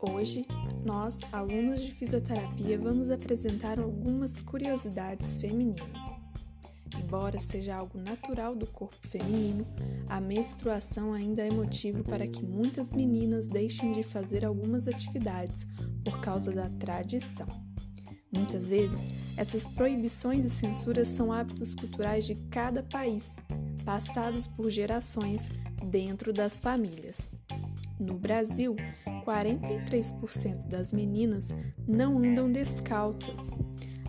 Hoje, nós, alunos de fisioterapia, vamos apresentar algumas curiosidades femininas. Embora seja algo natural do corpo feminino, a menstruação ainda é motivo para que muitas meninas deixem de fazer algumas atividades por causa da tradição. Muitas vezes, essas proibições e censuras são hábitos culturais de cada país, passados por gerações dentro das famílias. No Brasil, 43% das meninas não andam descalças.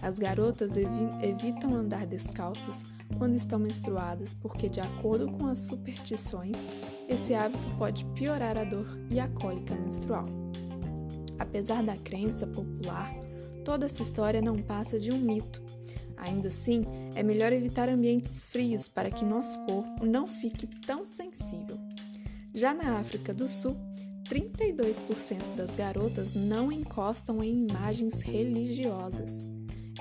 As garotas evi evitam andar descalças quando estão menstruadas porque, de acordo com as superstições, esse hábito pode piorar a dor e a cólica menstrual. Apesar da crença popular, toda essa história não passa de um mito. Ainda assim, é melhor evitar ambientes frios para que nosso corpo não fique tão sensível. Já na África do Sul, 32% das garotas não encostam em imagens religiosas.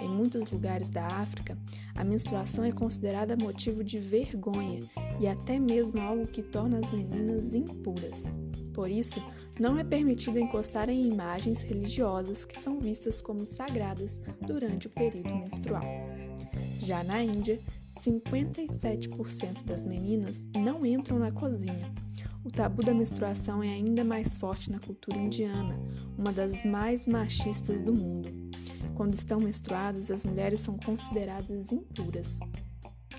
Em muitos lugares da África, a menstruação é considerada motivo de vergonha e até mesmo algo que torna as meninas impuras. Por isso, não é permitido encostar em imagens religiosas que são vistas como sagradas durante o período menstrual. Já na Índia, 57% das meninas não entram na cozinha o tabu da menstruação é ainda mais forte na cultura indiana, uma das mais machistas do mundo. Quando estão menstruadas, as mulheres são consideradas impuras.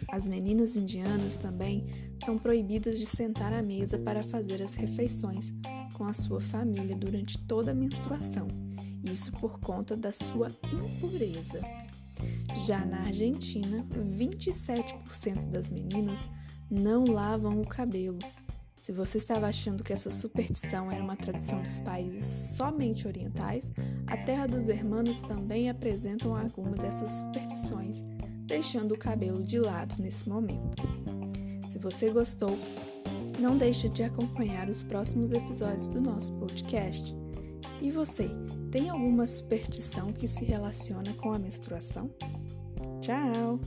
As meninas indianas também são proibidas de sentar à mesa para fazer as refeições com a sua família durante toda a menstruação, isso por conta da sua impureza. Já na Argentina, 27% das meninas não lavam o cabelo se você estava achando que essa superstição era uma tradição dos países somente orientais, a Terra dos Hermanos também apresentam alguma dessas superstições, deixando o cabelo de lado nesse momento. Se você gostou, não deixe de acompanhar os próximos episódios do nosso podcast. E você, tem alguma superstição que se relaciona com a menstruação? Tchau!